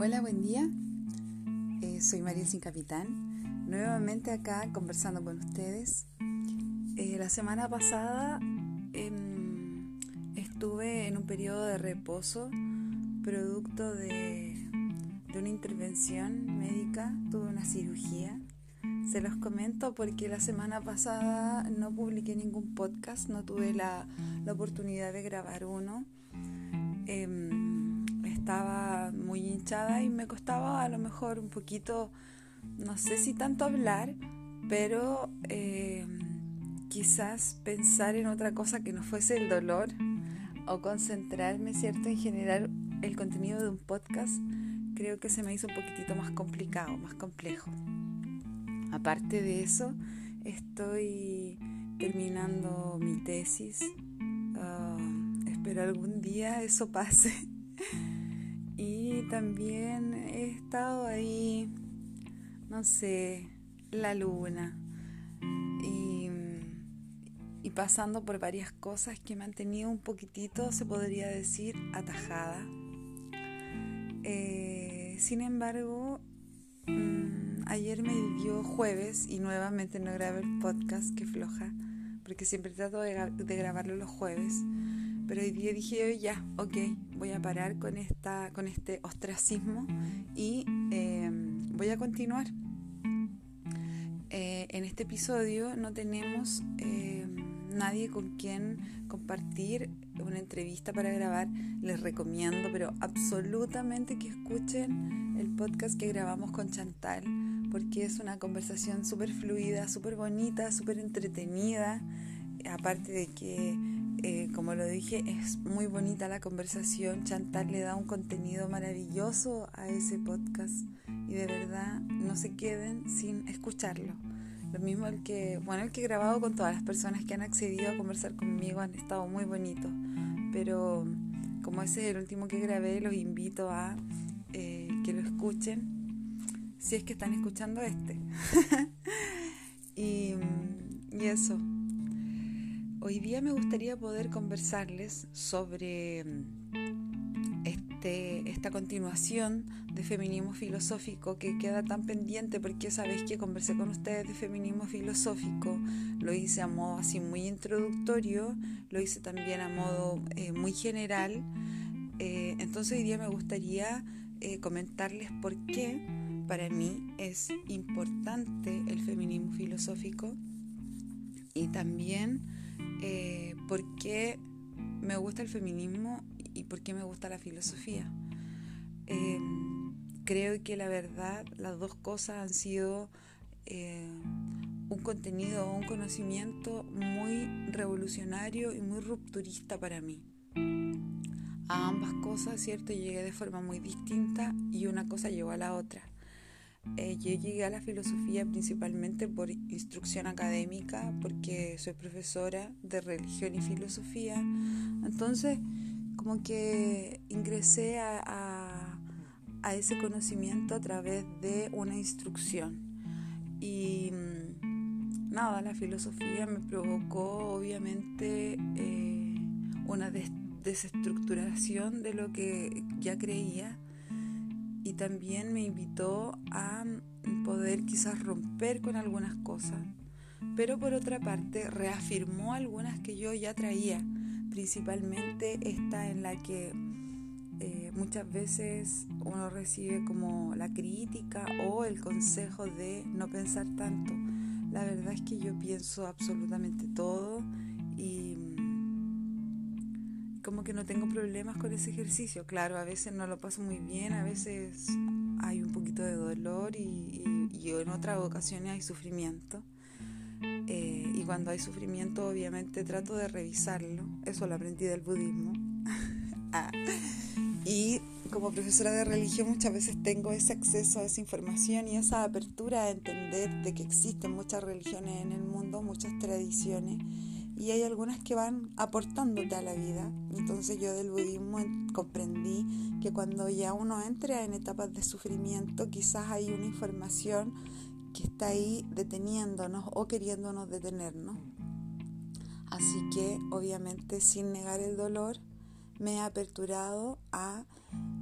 Hola, buen día. Eh, soy María Sin Capitán. Nuevamente acá conversando con ustedes. Eh, la semana pasada em, estuve en un periodo de reposo producto de, una intervención médica. Tuve una cirugía. Se los comento porque la semana pasada no publiqué ningún podcast, no tuve la, la oportunidad de grabar uno. Em, estaba muy hinchada y me costaba a lo mejor un poquito, no sé si tanto hablar, pero em, quizás pensar en otra cosa que no fuese el dolor o concentrarme, ¿cierto?, en generar el contenido de un podcast, creo que se me hizo un poquitito más complicado, más complejo. Aparte de eso, estoy terminando mi tesis. Uh, espero algún día eso pase. y también he estado ahí, no sé, la luna. Y, y pasando por varias cosas que me han tenido un poquitito, se podría decir, atajada. Eh, sin embargo, mmm, ayer me dio jueves y nuevamente no grabé el podcast, que floja, porque siempre trato de, de grabarlo los jueves. Pero hoy día dije, ya, ok, voy a parar con, esta, con este ostracismo y eh, voy a continuar. Eh, en este episodio no tenemos eh, nadie con quien compartir una entrevista para grabar. Les recomiendo, pero absolutamente que escuchen el podcast que grabamos con Chantal, porque es una conversación súper fluida, súper bonita, súper entretenida. Aparte de que eh, como lo dije, es muy bonita la conversación. Chantal le da un contenido maravilloso a ese podcast y de verdad no se queden sin escucharlo. Lo mismo el que, bueno, el que he grabado con todas las personas que han accedido a conversar conmigo han estado muy bonitos. Pero como ese es el último que grabé, los invito a eh, que lo escuchen si es que están escuchando este. y, y eso. Hoy día me gustaría poder conversarles sobre este, esta continuación de feminismo filosófico que queda tan pendiente porque sabéis que conversé con ustedes de feminismo filosófico, lo hice a modo así muy introductorio, lo hice también a modo eh, muy general, eh, entonces hoy día me gustaría eh, comentarles por qué para mí es importante el feminismo filosófico y también eh, por qué me gusta el feminismo y por qué me gusta la filosofía. Eh, creo que la verdad, las dos cosas han sido eh, un contenido o un conocimiento muy revolucionario y muy rupturista para mí. A ambas cosas, ¿cierto? Llegué de forma muy distinta y una cosa llevó a la otra. Eh, yo llegué a la filosofía principalmente por instrucción académica, porque soy profesora de religión y filosofía. Entonces, como que ingresé a, a, a ese conocimiento a través de una instrucción. Y mm, nada, la filosofía me provocó obviamente eh, una des desestructuración de lo que ya creía y también me invitó a poder quizás romper con algunas cosas, pero por otra parte reafirmó algunas que yo ya traía, principalmente esta en la que eh, muchas veces uno recibe como la crítica o el consejo de no pensar tanto. La verdad es que yo pienso absolutamente todo y como que no tengo problemas con ese ejercicio. Claro, a veces no lo paso muy bien, a veces hay un poquito de dolor y, en otras ocasiones hay sufrimiento. Eh, y cuando hay sufrimiento, obviamente trato de revisarlo. Eso lo aprendí del budismo. Ah. Y como profesora de religión muchas veces tengo ese acceso a esa información y esa apertura a entender de que existen muchas religiones en el mundo, muchas tradiciones y hay algunas que van aportándote a la vida. Entonces yo del budismo comprendí que cuando ya uno entra en etapas de sufrimiento, quizás hay una información que está ahí deteniéndonos o queriéndonos detenernos. Así que obviamente sin negar el dolor, me he aperturado a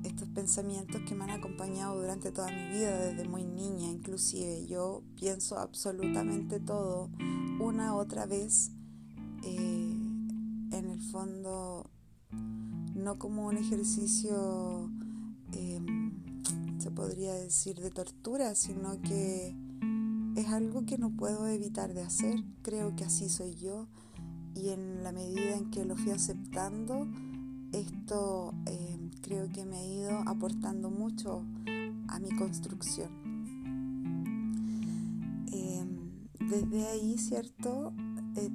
estos pensamientos que me han acompañado durante toda mi vida, desde muy niña inclusive. Yo pienso absolutamente todo una otra vez, eh, en el fondo, no como un ejercicio, em, se podría decir, de tortura, sino que es algo que no puedo evitar de hacer. Creo que así soy yo y en la medida en que lo fui aceptando, esto eh, creo que me ha ido aportando mucho a mi construcción. Em, desde ahí, ¿cierto? Eh,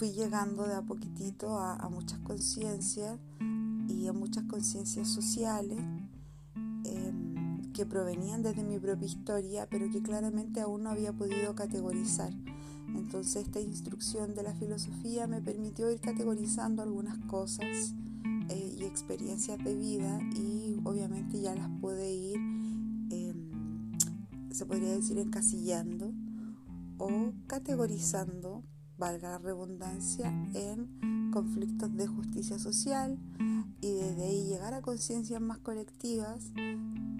fui llegando de a poquitito a, muchas conciencias y a muchas conciencias sociales em, que provenían desde mi propia historia, pero que claramente aún no había podido categorizar. Entonces esta instrucción de la filosofía me permitió ir categorizando algunas cosas eh, y experiencias de vida y obviamente ya las pude ir, em, se podría decir, encasillando o categorizando, valga la redundancia, en conflictos de justicia social y desde ahí llegar a conciencias más colectivas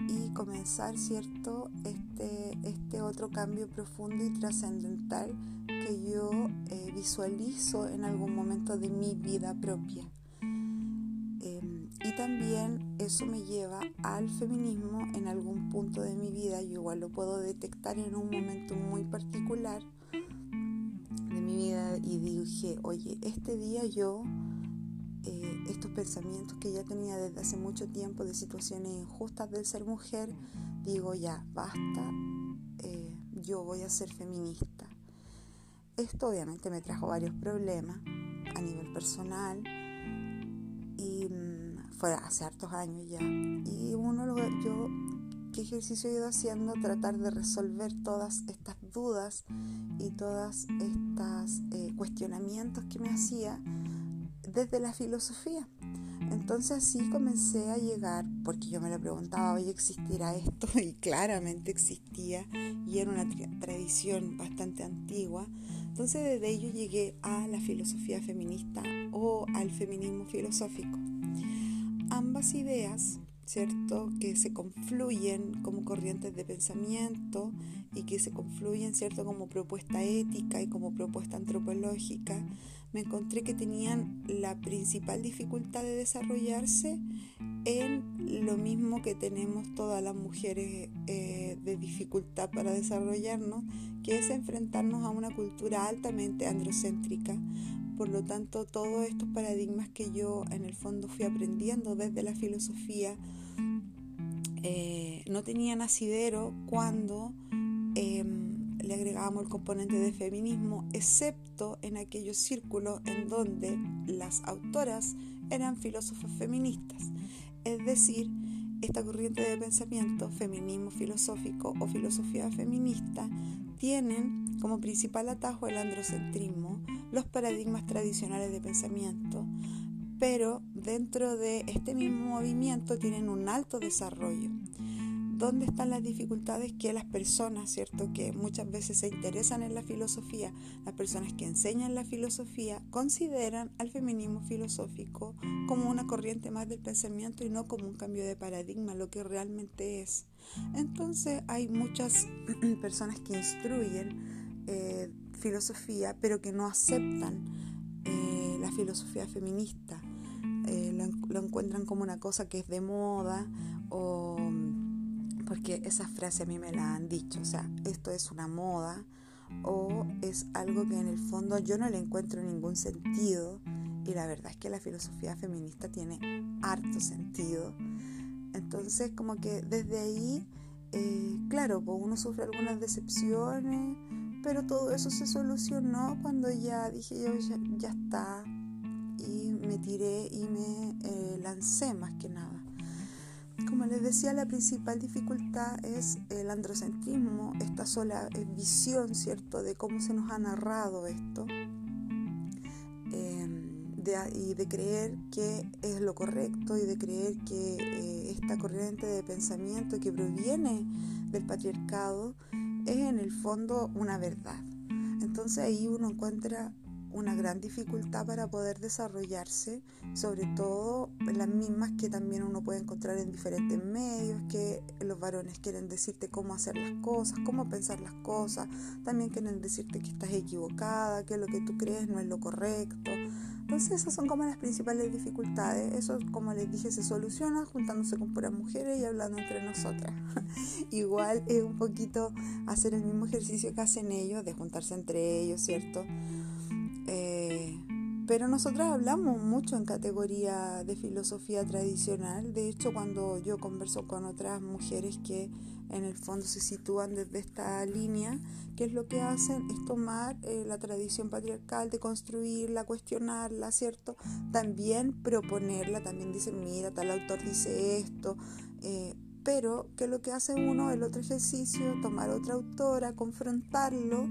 y comenzar, ¿cierto?, este, este otro cambio profundo y trascendental que yo eh, visualizo en algún momento de mi vida propia. Em, y también eso me lleva al feminismo en algún punto de mi vida. Yo igual lo puedo detectar en un momento muy particular y dije, oye, este día yo, eh, estos pensamientos que ya tenía desde hace mucho tiempo de situaciones injustas del ser mujer, digo ya, basta, eh, yo voy a ser feminista. Esto obviamente me trajo varios problemas a nivel personal y mm, fue hace hartos años ya. Y uno, yo, ¿qué ejercicio he ido haciendo? Tratar de resolver todas estas dudas y todos estos eh, cuestionamientos que me hacía desde la filosofía. Entonces así comencé a llegar, porque yo me lo preguntaba, ¿hoy existirá esto? Y claramente existía, y era una tradición bastante antigua, entonces desde ello llegué a la filosofía feminista o al feminismo filosófico. Ambas ideas, ¿cierto? Que se confluyen como corrientes de pensamiento y que se confluyen, ¿cierto? Como propuesta ética y como propuesta antropológica, me encontré que tenían la principal dificultad de desarrollarse en lo mismo que tenemos todas las mujeres eh, de dificultad para desarrollarnos, que es enfrentarnos a una cultura altamente androcéntrica. Por lo tanto, todos estos paradigmas que yo en el fondo fui aprendiendo desde la filosofía eh, no tenían asidero cuando em, le agregábamos el componente de feminismo, excepto en aquellos círculos en donde las autoras eran filósofas feministas. Es decir, esta corriente de pensamiento, feminismo filosófico o filosofía feminista, tienen como principal atajo el androcentrismo, los paradigmas tradicionales de pensamiento, pero dentro de este mismo movimiento tienen un alto desarrollo dónde están las dificultades que las personas, ¿cierto? Que muchas veces se interesan en la filosofía, las personas que enseñan la filosofía, consideran al feminismo filosófico como una corriente más del pensamiento y no como un cambio de paradigma, lo que realmente es. Entonces hay muchas personas que instruyen eh, filosofía, pero que no aceptan eh, la filosofía feminista. Eh, lo encuentran como una cosa que es de moda o porque esa frase a mí me la han dicho, o sea, esto es una moda o es algo que en el fondo yo no le encuentro ningún sentido y la verdad es que la filosofía feminista tiene harto sentido. Entonces como que desde ahí, eh, claro, pues uno sufre algunas decepciones, pero todo eso se solucionó cuando ya dije yo ya, está y me tiré y me eh, lancé más que nada. Como les decía, la principal dificultad es el androcentrismo, esta sola visión, ¿cierto?, de cómo se nos ha narrado esto em, y de creer que es lo correcto y de creer que eh, esta corriente de pensamiento que proviene del patriarcado es en el fondo una verdad. Entonces ahí uno encuentra una gran dificultad para poder desarrollarse, sobre todo las mismas que también uno puede encontrar en diferentes medios, que los varones quieren decirte cómo hacer las cosas, cómo pensar las cosas, también quieren decirte que estás equivocada, que lo que tú crees no es lo correcto. Entonces esas son como las principales dificultades. Eso, como les dije, se soluciona juntándose con puras mujeres y hablando entre nosotras. Igual es un poquito hacer el mismo ejercicio que hacen ellos, de juntarse entre ellos, ¿cierto? Eh, pero nosotras hablamos mucho en categoría de filosofía tradicional. De hecho, cuando yo converso con otras mujeres que en el fondo se sitúan desde esta línea, que es lo que hacen es tomar eh, la tradición patriarcal, de construirla, cuestionarla, ¿cierto? También proponerla, también dicen, mira, tal autor dice esto, eh, pero que lo que hace uno, el otro ejercicio, tomar otra autora, confrontarlo,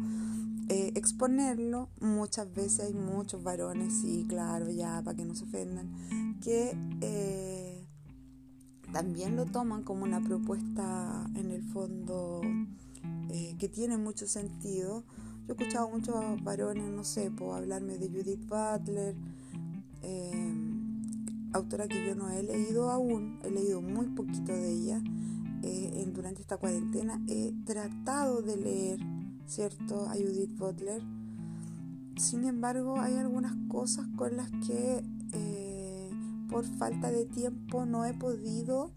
eh, exponerlo, muchas veces hay muchos varones, sí, claro, ya, para que no se ofendan, que también lo toman como una propuesta en el fondo eh, que tiene mucho sentido. Yo he escuchado muchos varones, no sé, por hablarme de Judith Butler, eh, autora que yo no he leído aún, he leído muy poquito de ella. Eh, durante esta cuarentena he tratado de leer, ¿cierto?, a Judith Butler. Sin embargo, hay algunas cosas con las que por falta de tiempo no he podido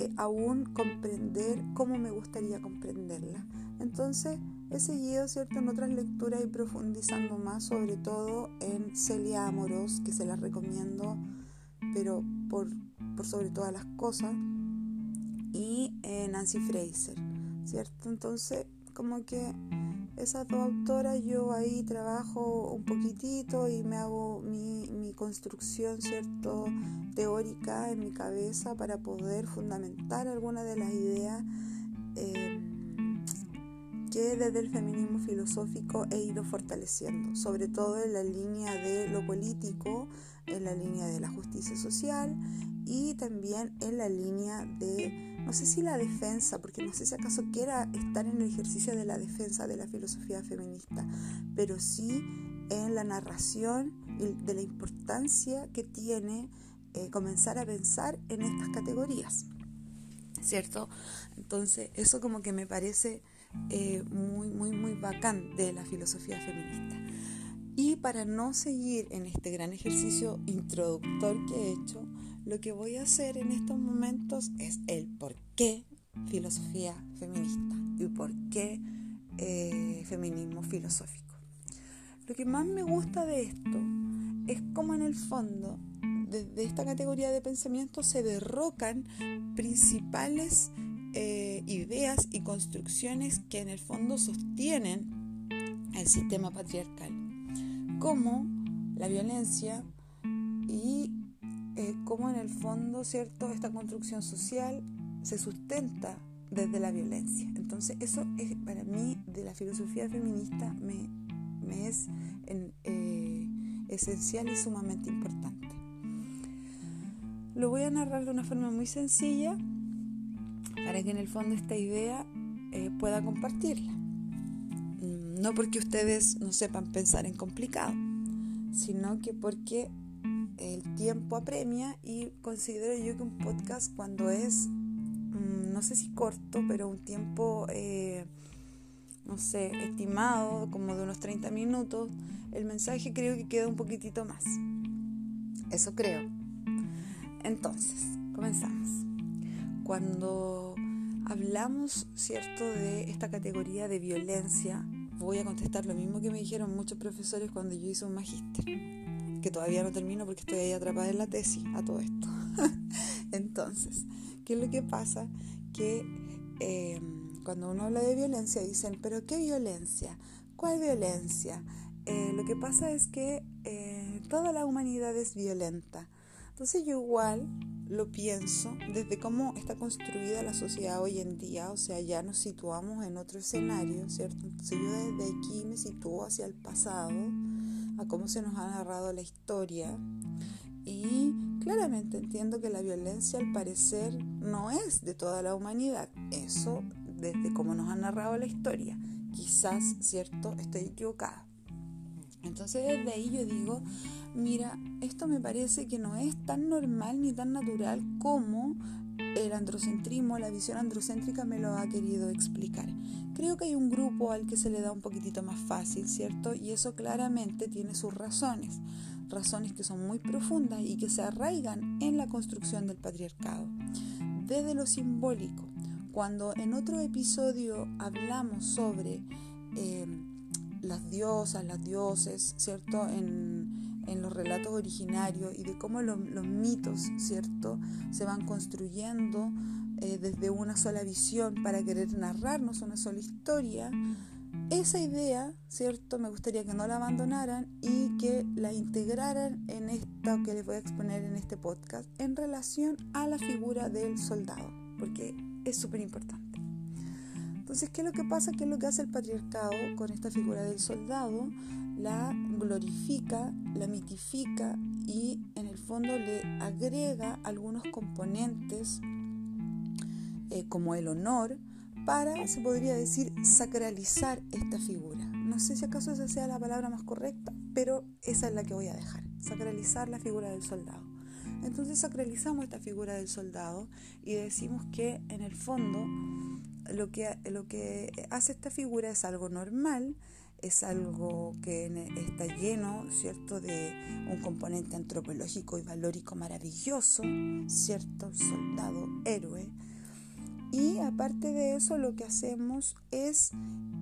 eh, aún comprender cómo me gustaría comprenderla. Entonces he seguido ¿cierto? en otras lecturas y profundizando más, sobre todo en Celia Amoros, que se la recomiendo, pero por, por sobre todas las cosas, y en Nancy Fraser, ¿cierto? Entonces, como que esas dos autoras yo ahí trabajo un poquitito y me hago mi, mi construcción cierto teórica en mi cabeza para poder fundamentar algunas de las ideas eh, que desde el feminismo filosófico he ido fortaleciendo, sobre todo en la línea de lo político, en la línea de la justicia social y también en la línea de, no sé si la defensa, porque no sé si acaso quiera estar en el ejercicio de la defensa de la filosofía feminista, pero sí en la narración de la importancia que tiene eh, comenzar a pensar en estas categorías, ¿cierto? Entonces, eso como que me parece eh, muy, muy, muy bacán de la filosofía feminista. Y para no seguir en este gran ejercicio introductor que he hecho, lo que voy a hacer en estos momentos es el por qué filosofía feminista y por qué eh, feminismo filosófico. Lo que más me gusta de esto es cómo en el fondo de, esta categoría de pensamiento se derrocan principales y construcciones que en el fondo sostienen el sistema patriarcal, como la violencia y eh, cómo en el fondo, ¿cierto?, esta construcción social se sustenta desde la violencia. Entonces, eso es para mí, de la filosofía feminista, me, es eh, esencial y sumamente importante. Lo voy a narrar de una forma muy sencilla para que en el fondo esta idea eh, pueda compartirla. Mm, no porque ustedes no sepan pensar en complicado, sino que porque el tiempo apremia y considero yo que un podcast cuando es, mm, no sé si corto, pero un tiempo, eh, no sé, estimado como de unos 30 minutos, el mensaje creo que queda un poquitito más. Eso creo. Entonces, comenzamos. Cuando hablamos, ¿cierto?, de esta categoría de violencia, voy a contestar lo mismo que me dijeron muchos profesores cuando yo hice un magíster que todavía no termino porque estoy ahí atrapada en la tesis a todo esto. Entonces, ¿qué es lo que pasa? Que em, cuando uno habla de violencia dicen, pero ¿qué violencia? ¿Cuál violencia? Eh, lo que pasa es que eh, toda la humanidad es violenta. Entonces yo igual lo pienso desde cómo está construida la sociedad hoy en día, o sea, ya nos situamos en otro escenario, ¿cierto? Entonces yo desde aquí me sitúo hacia el pasado a cómo se nos ha narrado la historia y claramente entiendo que la violencia al parecer no es de toda la humanidad. Eso desde cómo nos ha narrado la historia. Quizás, ¿cierto? Estoy equivocada. Entonces desde ahí yo digo, mira, esto me parece que no es tan normal ni tan natural como el androcentrismo, la visión androcéntrica me lo ha querido explicar. Creo que hay un grupo al que se le da un poquitito más fácil, ¿cierto? Y eso claramente tiene sus razones, razones que son muy profundas y que se arraigan en la construcción del patriarcado. Desde lo simbólico, cuando en otro episodio hablamos sobre eh, las diosas, las dioses, ¿cierto? En, los relatos originarios y de cómo los mitos, ¿cierto? Se van construyendo eh, desde una sola visión para querer narrarnos una sola historia. Esa idea, ¿cierto? Me gustaría que no la abandonaran y que la integraran en esto que les voy a exponer en este podcast en relación a la figura del soldado, porque es súper importante. Entonces, ¿qué es lo que pasa? ¿Qué es lo que hace el patriarcado con esta figura del soldado? La glorifica, la mitifica y en el fondo le agrega algunos componentes eh, como el honor para, se podría decir, sacralizar esta figura. No sé si acaso esa sea la palabra más correcta, pero esa es la que voy a dejar, sacralizar la figura del soldado. Entonces sacralizamos esta figura del soldado y decimos que en el fondo lo que, lo que hace esta figura es algo normal, es algo que está lleno, ¿cierto?, de un componente antropológico y valórico maravilloso, ¿cierto?, soldado, héroe. Y aparte de eso, lo que hacemos es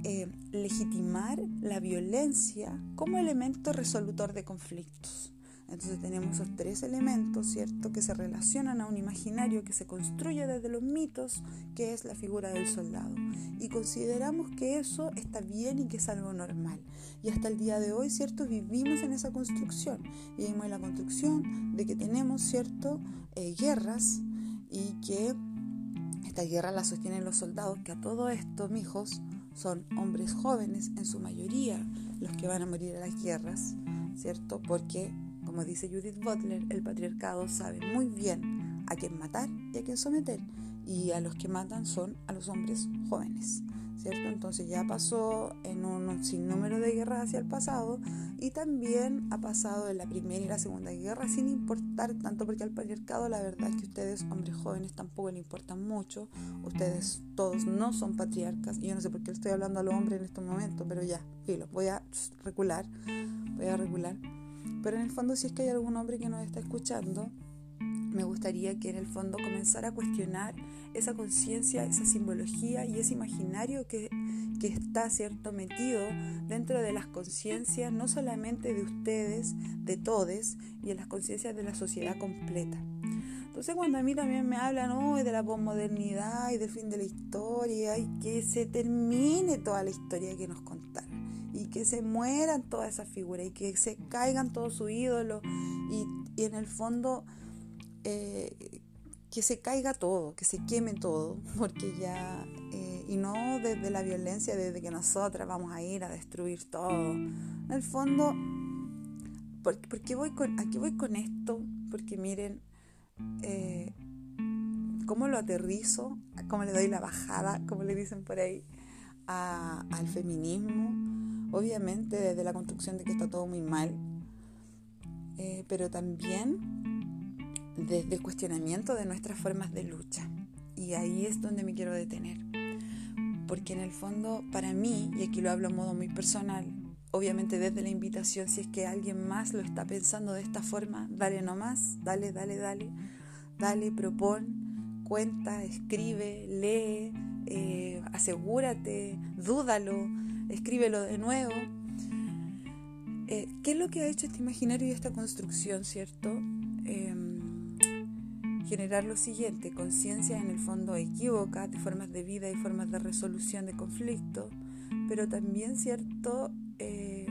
eh, legitimar la violencia como elemento resolutor de conflictos. Entonces tenemos esos tres elementos, ¿cierto?, que se relacionan a un imaginario que se construye desde los mitos, que es la figura del soldado. Y consideramos que eso está bien y que es algo normal. Y hasta el día de hoy, ¿cierto?, vivimos en esa construcción. Vivimos en la construcción de que tenemos, ¿cierto?, eh, guerras y que esta guerra la sostienen los soldados, que a todo esto, mijos, son hombres jóvenes en su mayoría los que van a morir a las guerras, ¿cierto? Porque como dice Judith Butler, el patriarcado sabe muy bien a quién matar y a quién someter. Y a los que matan son a los hombres jóvenes, ¿cierto? Entonces ya pasó en un sinnúmero de guerras hacia el pasado y también ha pasado en la Primera y la Segunda Guerra sin importar tanto, porque al patriarcado la verdad es que ustedes, hombres jóvenes, tampoco le importan mucho. Ustedes todos no son patriarcas. Y yo no sé por qué estoy hablando a los hombres en este momento, pero ya, filo, voy a recular, voy a regular. Pero en el fondo, si es que hay algún hombre que nos está escuchando, me gustaría que en el fondo comenzara a cuestionar esa conciencia, esa simbología y ese imaginario que, que está cierto metido dentro de las conciencias no solamente de ustedes, de todos y en las conciencias de la sociedad completa. Entonces cuando a mí también me hablan hoy de la posmodernidad y del fin de la historia y que se termine toda la historia que nos contaron y que se mueran todas esas figuras y que se caigan todos sus ídolos y, en el fondo eh, que se caiga todo, que se queme todo, porque ya, eh, y no desde la violencia, desde que nosotras vamos a ir a destruir todo. En el fondo, ¿por, qué voy con, aquí voy con esto? Porque miren, eh, cómo lo aterrizo, cómo le doy la bajada, como le dicen por ahí, al feminismo obviamente desde la construcción de que está todo muy mal, eh, pero también desde el cuestionamiento de nuestras formas de lucha. Y ahí es donde me quiero detener. Porque en el fondo, para mí, y aquí lo hablo a modo muy personal, obviamente desde la invitación, si es que alguien más lo está pensando de esta forma, dale nomás, dale, dale, dale, dale, propon, cuenta, escribe, lee, eh, asegúrate, dúdalo, escríbelo de nuevo. Eh, ¿Qué es lo que ha hecho este imaginario y esta construcción, cierto? Em, generar lo siguiente, conciencia en el fondo equívoca de formas de vida y formas de resolución de conflictos, pero también, cierto, eh,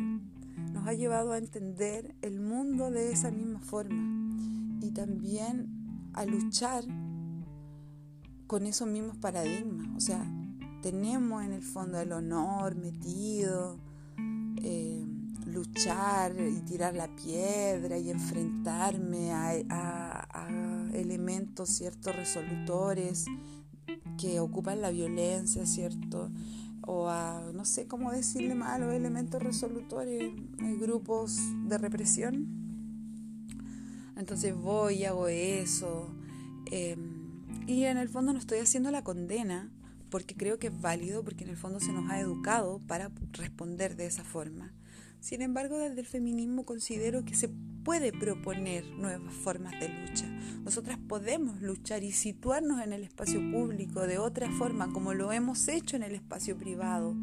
nos ha llevado a entender el mundo de esa misma forma y también a luchar con esos mismos paradigmas, o sea, tenemos en el fondo el honor metido, eh, luchar y tirar la piedra y enfrentarme a, elementos ciertos resolutores que ocupan la violencia, ¿cierto? o a, no sé cómo decirle los elementos resolutorios, hay grupos de represión. Entonces voy y hago eso. Em, y en el fondo no estoy haciendo la condena, porque creo que es válido, porque en el fondo se nos ha educado para responder de esa forma. Sin embargo, desde el feminismo considero que se puede proponer nuevas formas de lucha. Nosotras podemos luchar y situarnos en el espacio público de otra forma, como lo hemos hecho en el espacio privado.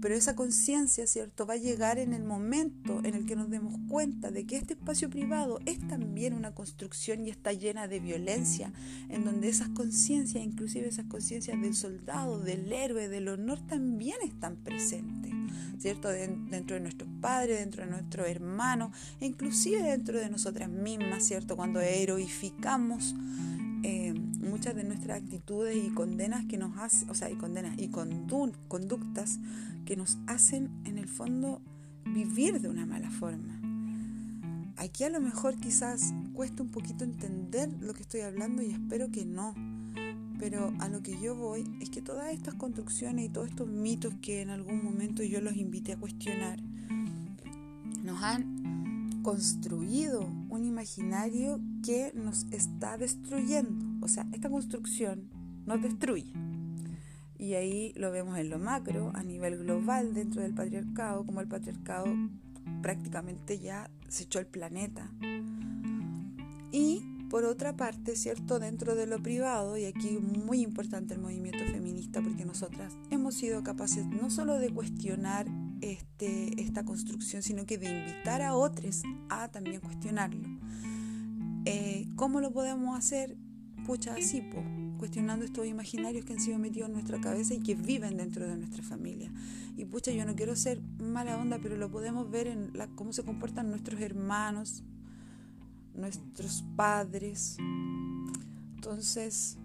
Pero esa conciencia, ¿cierto?, va a llegar en el momento en el que nos demos cuenta de que este espacio privado es también una construcción y está llena de violencia, en donde esas conciencias, inclusive esas conciencias del soldado, del héroe, del honor, también están presentes, ¿cierto?, dentro de nuestros padres, dentro de nuestros hermanos, inclusive dentro de nosotras mismas, ¿cierto?, cuando heroificamos eh, muchas de nuestras actitudes y condenas que nos hacen, o sea, y condenas y conductas que nos hacen en el fondo vivir de una mala forma. Aquí a lo mejor quizás cuesta un poquito entender lo que estoy hablando y espero que no. Pero a lo que yo voy es que todas estas construcciones y todos estos mitos que en algún momento yo los invité a cuestionar nos han construido un imaginario que nos está destruyendo. O sea, esta construcción nos destruye. Y ahí lo vemos en lo macro, a nivel global, dentro del patriarcado, como el patriarcado prácticamente ya se echó el planeta. Y por otra parte, ¿cierto? Dentro de lo privado, y aquí muy importante el movimiento feminista, porque nosotras hemos sido capaces no solo de cuestionar este, esta construcción, sino que de invitar a otros a también cuestionarlo. Eh, ¿Cómo lo podemos hacer? Pucha, así, cuestionando estos imaginarios que han sido metidos en nuestra cabeza y que viven dentro de nuestra familia. Y pucha, yo no quiero ser mala onda, pero lo podemos ver en la, cómo se comportan nuestros hermanos, nuestros padres. Entonces,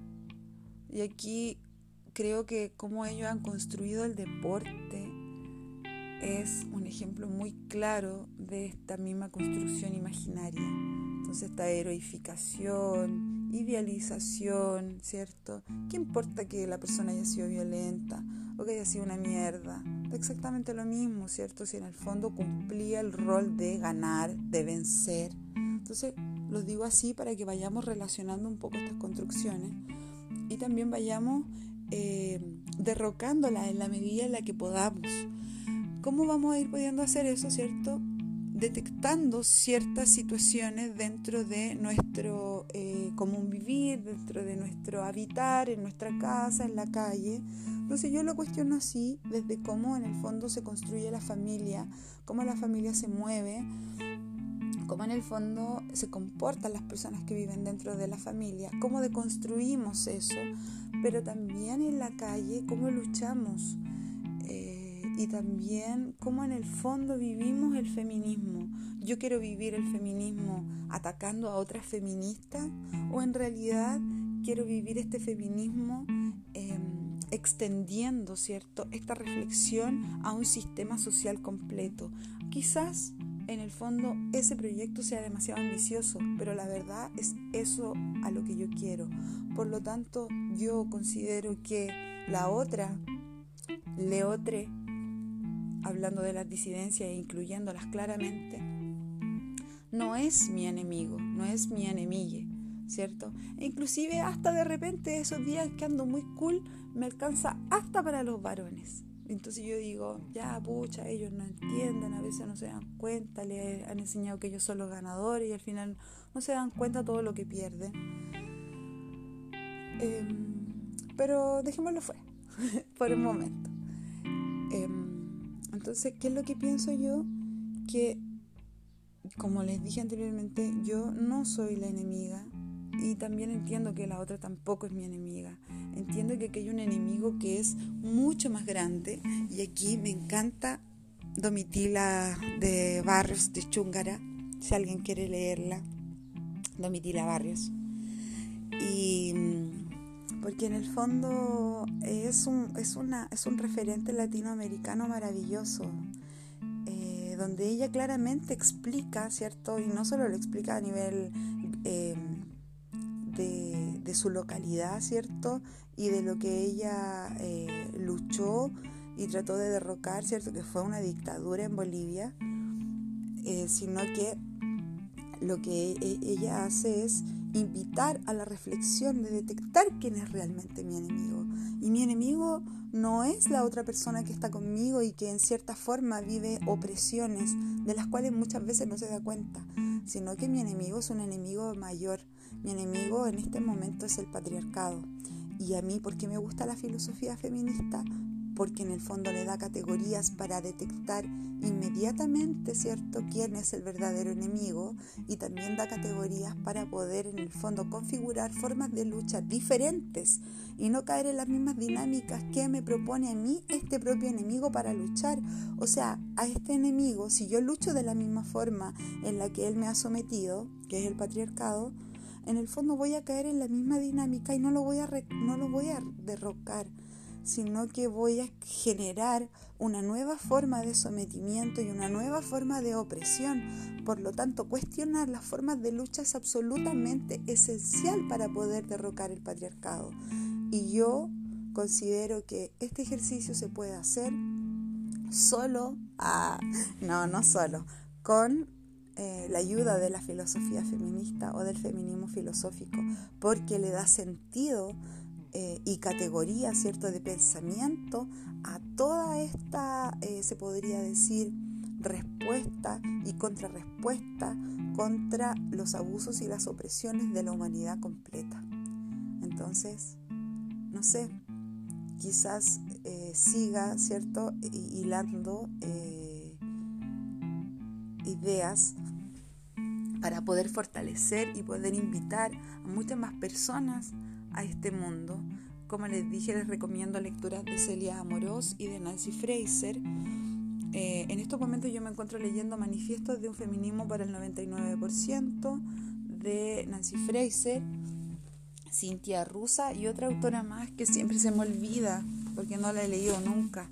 y aquí creo que como ellos han construido el deporte, es un ejemplo muy claro de esta misma construcción imaginaria. Entonces esta heroificación, idealización, ¿cierto? ¿Qué importa que la persona haya sido violenta o que haya sido una mierda? exactamente lo mismo, ¿cierto? Si en el fondo cumplía el rol de ganar, de vencer. Entonces lo digo así para que vayamos relacionando un poco estas construcciones y también vayamos eh, derrocándolas en la medida en la que podamos. ¿Cómo vamos a ir pudiendo hacer eso, cierto? Detectando ciertas situaciones dentro de nuestro eh, común vivir, dentro de nuestro habitar, en nuestra casa, en la calle. Entonces yo lo cuestiono así, desde cómo en el fondo se construye la familia, cómo la familia se mueve, cómo en el fondo se comportan las personas que viven dentro de la familia, cómo deconstruimos eso, pero también en la calle, cómo luchamos y también cómo en el fondo vivimos el feminismo. Yo quiero vivir el feminismo atacando a otras feministas o en realidad quiero vivir este feminismo em, extendiendo, ¿cierto?, esta reflexión a un sistema social completo. Quizás en el fondo ese proyecto sea demasiado ambicioso, pero la verdad es eso a lo que yo quiero. Por lo tanto, yo considero que la otra, Leotre, hablando de las disidencias e incluyéndolas claramente, no es mi enemigo, no es mi enemigue, ¿cierto? E inclusive hasta de repente esos días que ando muy cool me alcanza hasta para los varones. Entonces yo digo, ya pucha, ellos no entienden, a veces no se dan cuenta, le han enseñado que ellos son los ganadores y al final no se dan cuenta todo lo que pierden. Em, pero dejémoslo fuera, por un momento. Em, entonces, ¿qué es lo que pienso yo? Que, como les dije anteriormente, yo no soy la enemiga y también entiendo que la otra tampoco es mi enemiga. Entiendo que aquí hay un enemigo que es mucho más grande y aquí me encanta Domitila de Barrios de Chúngara, si alguien quiere leerla, Domitila Barrios. Y porque en el fondo es un, es una, es un referente latinoamericano maravilloso, eh, donde ella claramente explica, ¿cierto? Y no solo lo explica a nivel eh, de, su localidad, ¿cierto? Y de lo que ella eh, luchó y trató de derrocar, ¿cierto? Que fue una dictadura en Bolivia, sino que lo que e, ella hace es invitar a la reflexión de detectar quién es realmente mi enemigo. Y mi enemigo no es la otra persona que está conmigo y que en cierta forma vive opresiones de las cuales muchas veces no se da cuenta, sino que mi enemigo es un enemigo mayor. Mi enemigo en este momento es el patriarcado. Y a mí, ¿por qué me gusta la filosofía feminista? Porque en el fondo le da categorías para detectar inmediatamente, ¿cierto?, quién es el verdadero enemigo y también da categorías para poder en el fondo configurar formas de lucha diferentes y no caer en las mismas dinámicas que me propone a mí este propio enemigo para luchar. O sea, a este enemigo, si yo lucho de la misma forma en la que él me ha sometido, que es el patriarcado, en el fondo voy a caer en la misma dinámica y no lo voy a, no lo voy a derrocar sino que voy a generar una nueva forma de sometimiento y una nueva forma de opresión. Por lo tanto, cuestionar las formas de lucha es absolutamente esencial para poder derrocar el patriarcado. Y yo considero que este ejercicio se puede hacer solo, ah, no, no solo, con eh, la ayuda de la filosofía feminista o del feminismo filosófico, porque le da sentido eh, y categoría, ¿cierto?, de pensamiento a toda esta, eh, se podría decir, respuesta y contrarrespuesta contra los abusos y las opresiones de la humanidad completa. Entonces, no sé, quizás eh, siga, ¿cierto?, hilando ideas para poder fortalecer y poder invitar a muchas más personas a este mundo. Como les dije, les recomiendo lecturas de Celia Amorós y de Nancy Fraser. Eh, en estos momentos yo me encuentro leyendo Manifiestos de un feminismo para el 99% de Nancy Fraser, Cintia Rusa y otra autora más que siempre se me olvida porque no la he leído nunca.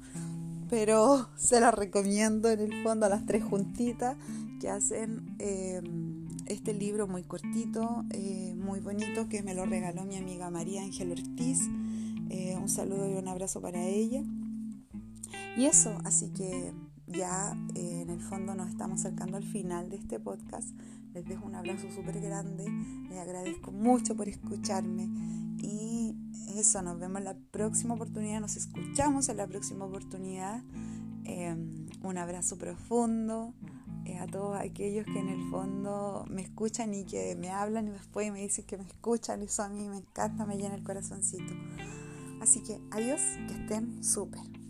Pero se la recomiendo en el fondo a las tres juntitas que hacen... Eh, este libro muy cortito, eh, muy bonito, que me lo regaló mi amiga María Ángel Ortiz. Eh, un saludo y un abrazo para ella. Y eso, así que ya eh, en el fondo nos estamos acercando al final de este podcast. Les dejo un abrazo súper grande, les agradezco mucho por escucharme y eso, nos vemos en la próxima oportunidad, nos escuchamos en la próxima oportunidad. un abrazo profundo. Eh, a todos aquellos que en el fondo me escuchan y que me hablan y después me dicen que me escuchan. Eso a mí me encanta, me llena el corazoncito. Así que adiós, que estén súper.